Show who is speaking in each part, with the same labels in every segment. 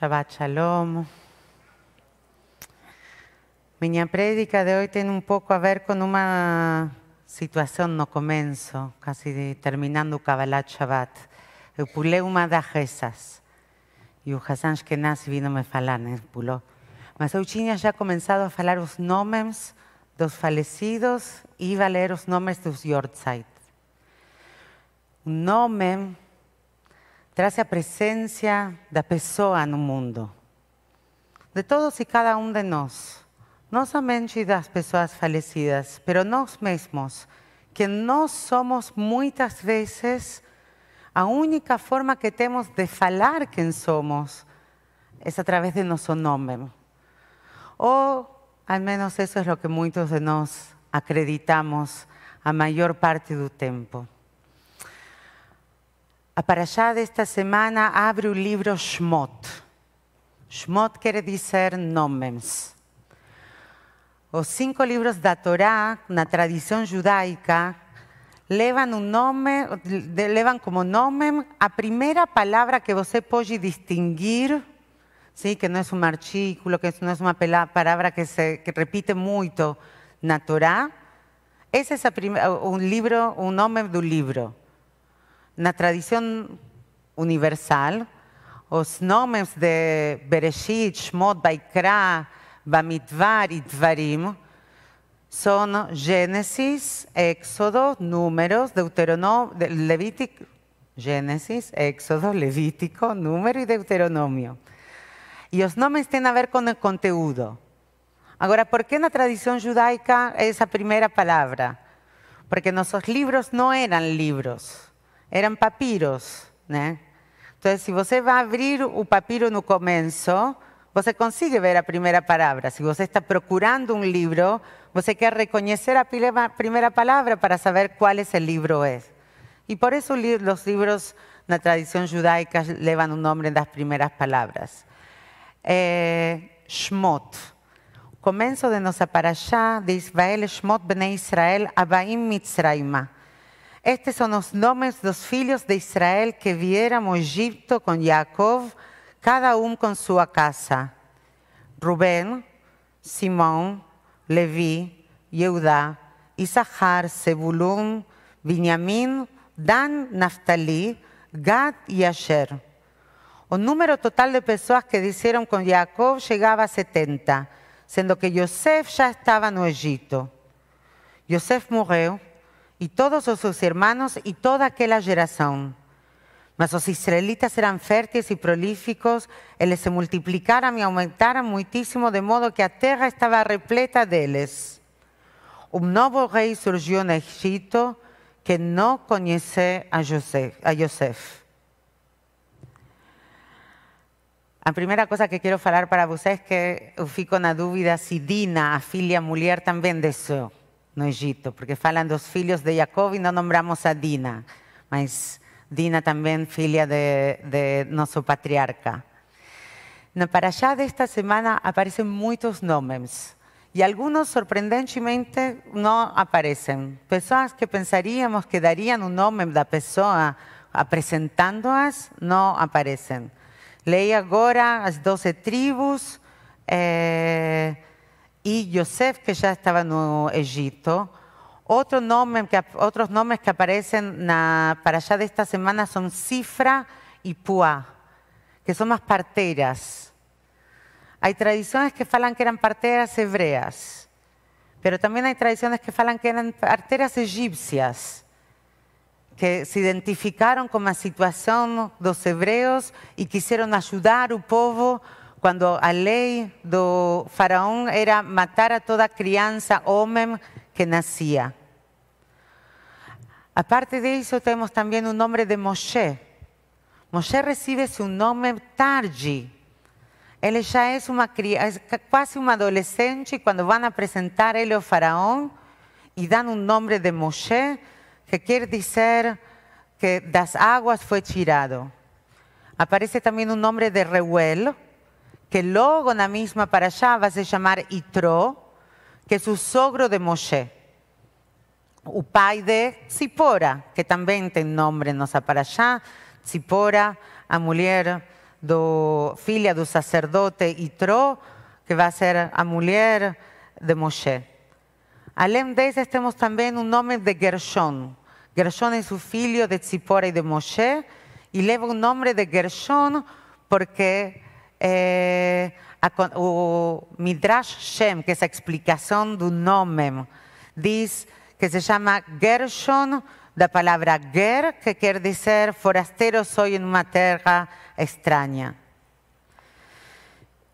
Speaker 1: Shabbat Shalom. Minha prédica de hoy tiene un poco a ver con una situación no comienzo, casi terminando Kabbalat Shabbat. Eu pulei uma das rezas e o Hassan Ashkenazi vino me falar, né? Pulou. Mas eu tinha já começado a falar os nomes dos falecidos e a ler os nomes dos Yortzeit. O nome traz a presença da pessoa no mundo, de todos e cada um de nós, não somente das pessoas falecidas, pero nós mesmos, que nós somos muitas vezes a única forma que temos de falar quem somos é através de nosso nome. Ou, al menos, isso é o que muitos de nós acreditamos a maior parte do tempo. A Parashá desta semana abre o livro Shmot. Shmot quer dizer nomes. Os cinco livros da Torá, na tradição judaica, levam um nome, levam como nome a primeira palavra que você pode distinguir, sim, que não é um artículo, que não é uma palavra que se que repite muito na Torá. Esse é um livro, o nome do livro. Na tradição universal, os nomes de Bereshit, Shmot, Baikra, Bamidbar e Dvarim são Gênesis, Éxodo, Números, Deuteronômio, Levítico, Gênesis, Éxodo, Levítico, Número e Deuteronômio. E os nomes têm a ver com o conteúdo. Agora, por que na tradição judaica essa primeira palavra? Porque nossos livros não eram livros eram papiros, né? Então, se você vai abrir o papiro no começo, você consegue ver a primeira palavra. Se você está procurando um livro, você quer reconhecer a primeira palavra para saber qual esse livro é. E por isso os livros na tradição judaica levam o nome das primeiras palavras. É, Shmot. Começo de nossa parashá de Israel, Shmot Bnei Israel, Abaim Mitzrayma. Estes são os nomes dos filhos de Israel que vieram ao Egito com Jacob, cada um com sua casa. Rubén, Simão, Levi, Yehudá, Issachar, Zebulun, Benjamim, Dan, Naftali, Gad e Asher. O número total de pessoas que disseram com Jacob chegava a 70, sendo que Yosef já estava no Egito. Yosef morreu y todos sus hermanos y toda aquella generación. Mas los israelitas eran fértiles y prolíficos, eles se multiplicaram y aumentaram muitísimo, de modo que a terra estava repleta deles. Un novo rei surgiu no Egito que não conhecia a José. A primeira coisa que quero falar para vocês é que eu fico na dúvida se Dina, a filha mulher, também desceu no Egito, porque falam dos filhos de Jacob e não nombramos a Dina, mas Dina também filha de, de nosso patriarca. Na Parashá desta semana aparecem muitos nomes e alguns, surpreendentemente, não aparecem. Pessoas que pensaríamos que dariam o nome da pessoa apresentando-as, não aparecem. Leia agora as doze tribos. Eh, y Yosef, que ya estaba en Egipto. Otros nombres que aparecen para allá de esta semana son Cifra y Puá, que son más parteras. Hay tradiciones que falan que eran parteras hebreas, pero también hay tradiciones que falan que eran parteras egipcias, que se identificaron con la situación de los hebreos y quisieron ayudar al pueblo quando a lei do faraó era matar a toda criança homem que nascia. Aparte disso, temos também o nome de Moshe. Moshe recebe seu nome tarde. Ele já é uma criança, quase uma adolescente, quando vão apresentar ele ao faraó e dão o nome de Moshe, que quer dizer que das águas foi tirado. Aparece também o nome de Reuel, que logo na mesma paraxá vai se chamar Itró, que é o sogro de Moshe, o pai de Zipora, que também tem nome nossa paraxá, Zipora, a mulher do, filha do sacerdote Itró, que vai ser a mulher de Moshe. Além desses, temos também o nome de Gershon. Gershon é o filho de Tzipora e de Moshe, e leva o nome de Gershon porque eh, a, o Midrash Shem, que é a explicação do nome, diz que se chama Gershon, da palavra ger, que quer dizer forasteiro sou em uma terra estranha.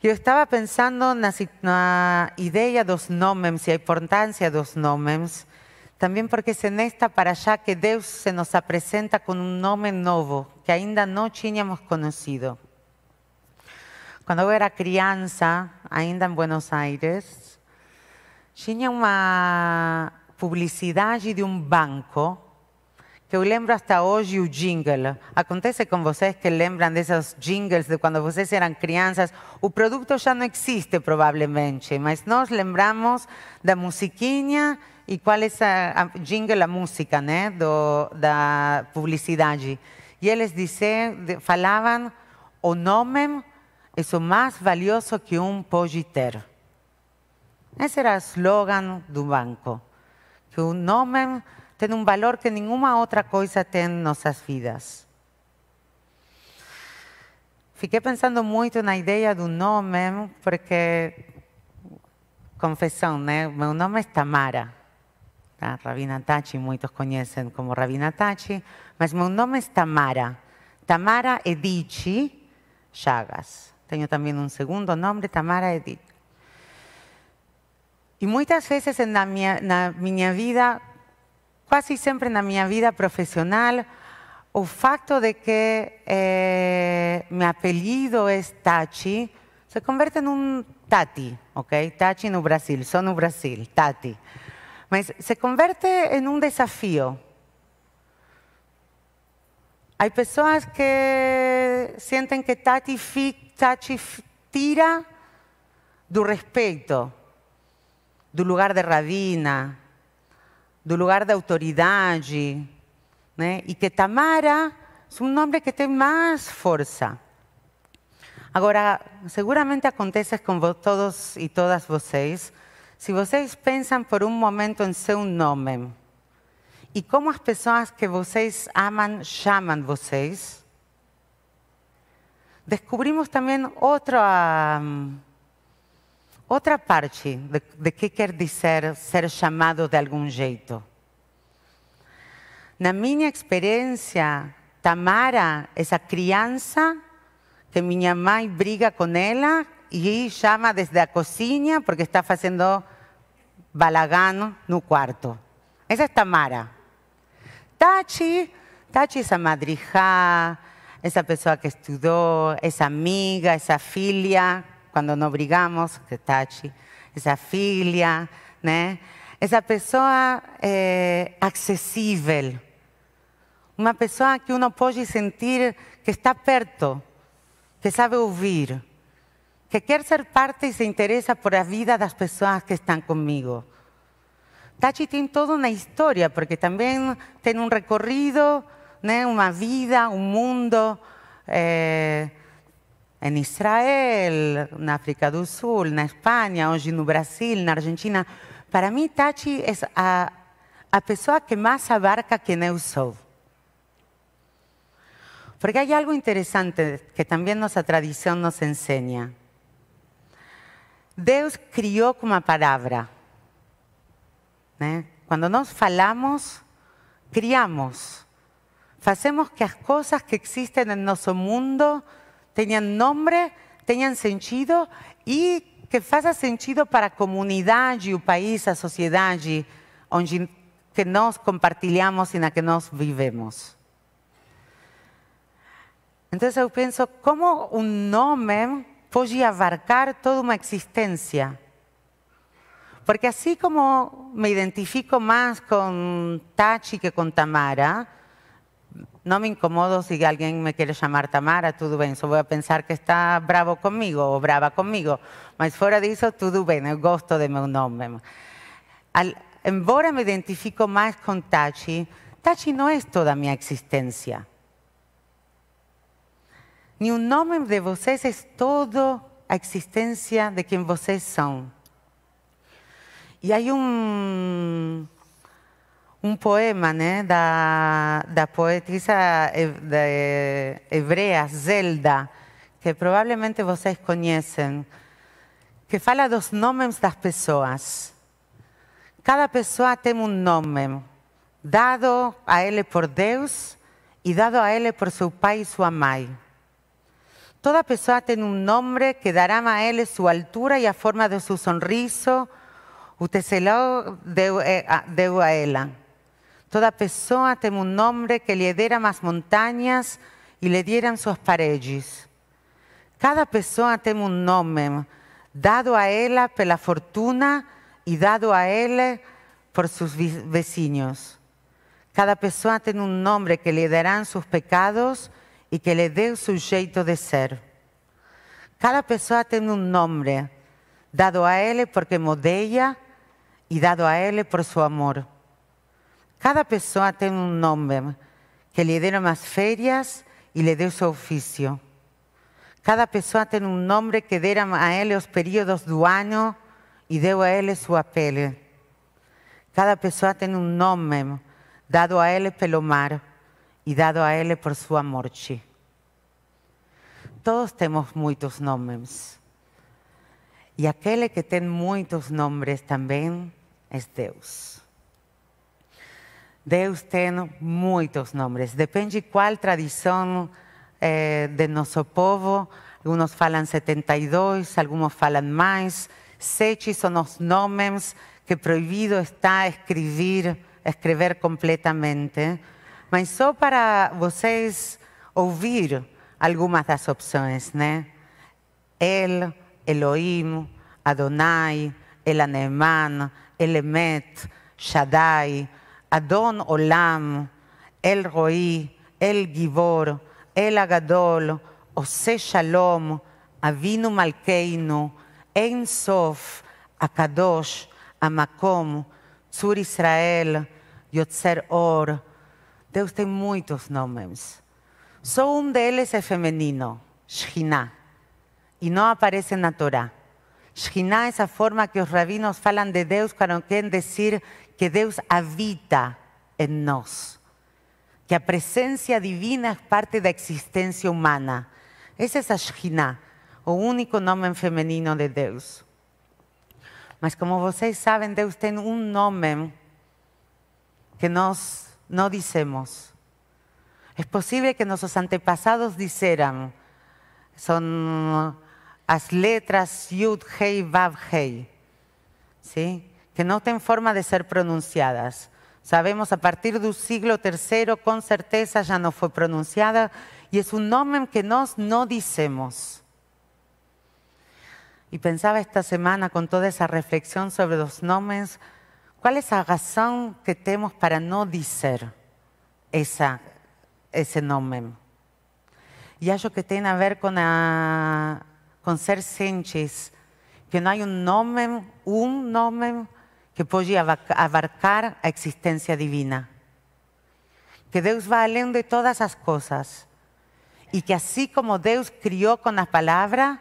Speaker 1: Eu estava pensando na, na ideia dos nomes e a importância dos nomes, também porque é nesta para allá que Deus se nos apresenta com um nome novo que ainda não tínhamos conhecido. Quando eu era criança, ainda em Buenos Aires, tinha uma publicidade de um banco que eu lembro hasta hoje o jingle. Acontece com vocês que lembram desses jingles de quando vocês eram crianças? O produto já não existe, provavelmente, mas nós lembramos da musiquinha e qual é a, a jingle, a música né, do, da publicidade. E eles diziam, falavam, o nome é o mais valioso que um pode ter. Esse era o slogan do banco. Que o nome tem um valor que nenhuma outra coisa tem em nossas vidas. Fiquei pensando muito na ideia do nome, porque, confissão, né? Meu nome é Tamara. Tá? Rabina Tachi, muitos conhecem como Rabina Tachi, mas meu nome é Tamara. Tamara Edici Chagas. Tenho também um segundo nome, Tamara Edici. E muitas vezes na minha, na minha vida quase sempre na minha vida profissional, o facto de que eh, meu apelido é Tachi se converte num Tati, ok? Tati no Brasil, só no Brasil, Tati. Mas se converte em um desafio. Há pessoas que sentem que Tati, Tati tira do respeito, do lugar de rabina, do lugar da autoridade, né? e que Tamara é um nome que tem mais força. Agora, seguramente acontece com todos e todas vocês, se vocês pensam por um momento em seu nome e como as pessoas que vocês amam chamam vocês, descobrimos também outra outra parte de, de que quer dizer ser chamado de algum jeito. Na minha experiência, Tamara, essa criança que minha mãe briga com ela e chama desde a cozinha porque está fazendo balagano no quarto. Essa é Tamara. Tachi, Tachi é essa madrija, essa pessoa que estudou, essa amiga, essa filha quando não brigamos, que Tati, essa filha, né? Essa pessoa é, acessível, uma pessoa que uno pode sentir que está perto, que sabe ouvir, que quer ser parte e se interessa por a vida das pessoas que estão comigo. Tati tem toda uma história, porque também tem um recorrido, né, uma vida, um mundo. Eh, em Israel, na África do Sul, na Espanha, hoje no Brasil, na Argentina. Para mim, Tati é a, a pessoa que mais abarca quem eu sou. Porque há algo interessante que também nossa tradição nos ensina. Deus criou com uma palavra. Né? Quando nós falamos, criamos. Fazemos que as coisas que existem no nosso mundo tenham nome, tenham sentido e que faça sentido para a comunidade, o país, a sociedade que nós compartilhamos e na que nós vivemos. Então eu penso como um nome pode abarcar toda uma existência. Porque assim como me identifico mais com Tachi que com Tamara, no me incomodo si alguien me quiere llamar Tamara, tudo bem, só vou pensar que está bravo comigo ou brava comigo, mas fora disso, tudo bem, eu gosto de meu nome. Al, embora me identifico mais com Tachi, Tachi não é toda a minha existência. Ni un nombre de vocês es toda a existencia de quien vocês son. Y hay un, un poema né, da, da poetisa de hebrea Zelda, que provavelmente vocês conhecem, que fala dos nomes das pessoas. Cada pessoa tem um nome dado a ele por Deus e dado a ele por seu pai e sua mãe. Toda pessoa tem um nome que dará a ele sua altura e a forma de seu sorriso, o deu, deu a ela. Toda pessoa tem um nome que lhe deram as montanhas e lhe deram suas paredes. Cada pessoa tem um nome dado a ela pela fortuna e dado a ele por seus vizinhos. Cada pessoa tem um nome que lhe darão seus pecados e que lhe deu seu jeito de ser. Cada pessoa tem um nome dado a ele porque modeia e dado a ele por seu amor. Cada pessoa tem um nome que lhe deram as férias e lhe deu seu ofício. Cada pessoa tem um nome que deram a ele os períodos do ano e deu a ele sua pele. Cada pessoa tem um nome dado a ele pelo mar e dado a ele por sua morte. Todos temos muitos nomes. E aquele que tem muitos nomes também é Deus. Deus tem muitos nomes. Depende qual tradição eh, de nosso povo. Alguns falam 72, alguns falam mais. Sete são os nomes que proibido está escrever, escrever completamente. Mas só para vocês ouvir algumas das opções, né? El, Elohim, Adonai, El Aneman, Elemet, Shaddai, Adon Olam, El Roi, El Givor, El Agadol, Ose Shalom, Avinu Malkeinu, Ein Sof, Akadosh, Amakom, Tzur Israel, Yotzer Or. Deus tem muitos nomes. Só um deles é feminino, Shina, e não aparece na Torá. Shina é a forma que os rabinos falam de Deus para quando querem dizer que Deus habita em nós, que a presença divina é parte da existência humana. Essa é a o único nome feminino de Deus. Mas como vocês sabem, Deus tem um nome que nós não dizemos. É possível que nossos antepassados disseram, são as letras Yud, Hei, Vav, Hei. ¿Sí? Que no tienen forma de ser pronunciadas. Sabemos a partir del siglo III con certeza ya no fue pronunciada y es un nombre que nos no decimos. Y pensaba esta semana con toda esa reflexión sobre los nombres, ¿cuál es la razón que tenemos para no decir esa, ese nombre? Y algo que tiene a ver con, con ser senches, que no hay un nombre, un nombre que pode abarcar a existência divina. Que Deus vai além de todas as coisas. E que assim como Deus criou com a palavra,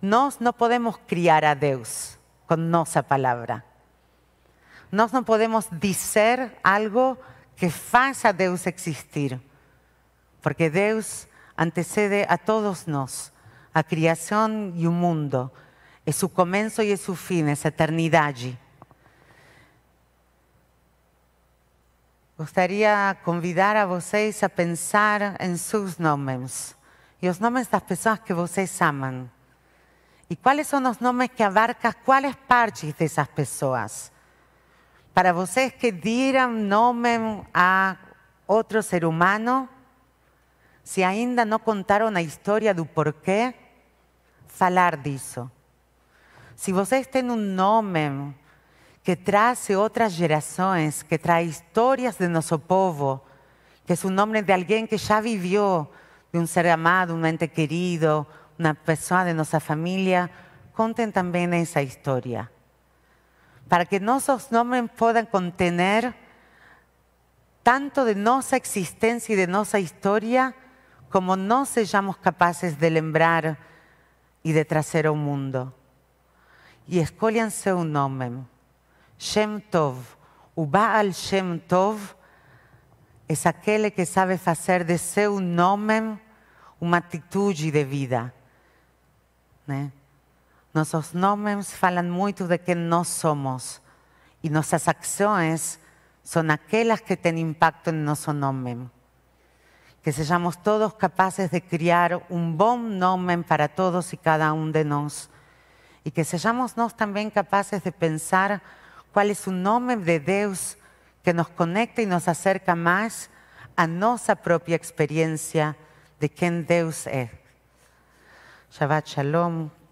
Speaker 1: nós não podemos criar a Deus com nossa palavra. Nós não podemos dizer algo que faça Deus existir. Porque Deus antecede a todos nós, a criação e o mundo. É seu começo e é seu fim, é a eternidade. Gostaria convidar a vocês a pensar em seus nomes e os nomes das pessoas que vocês amam. E quais são os nomes que abarcam quais partes dessas pessoas? Para vocês que deram nome a outro ser humano, se ainda não contaram a história do porquê, falar disso. Se vocês têm um nome que trae otras generaciones, que trae historias de nuestro povo, que es un nombre de alguien que ya vivió, de un ser amado, un ente querido, una persona de nuestra familia, conten también esa historia. Para que nuestros nombres puedan contener tanto de nuestra existencia y de nuestra historia, como não sejamos capazes de lembrar e de trazer ao mundo. E escolham seu nome. Shem Tov. O Baal Shem Tov é aquele que sabe fazer de seu nome uma atitude de vida. Né? Nossos nomes falam muito de quem nós somos e nossas ações são aquelas que têm impacto em nosso nome. Que sejamos todos capazes de criar um bom nome para todos e cada um de nós. E que sejamos nós também capazes de pensar qual é o nome de Deus que nos conecta e nos acerca mais a nossa própria experiência de quem Deus é. Shabbat Shalom.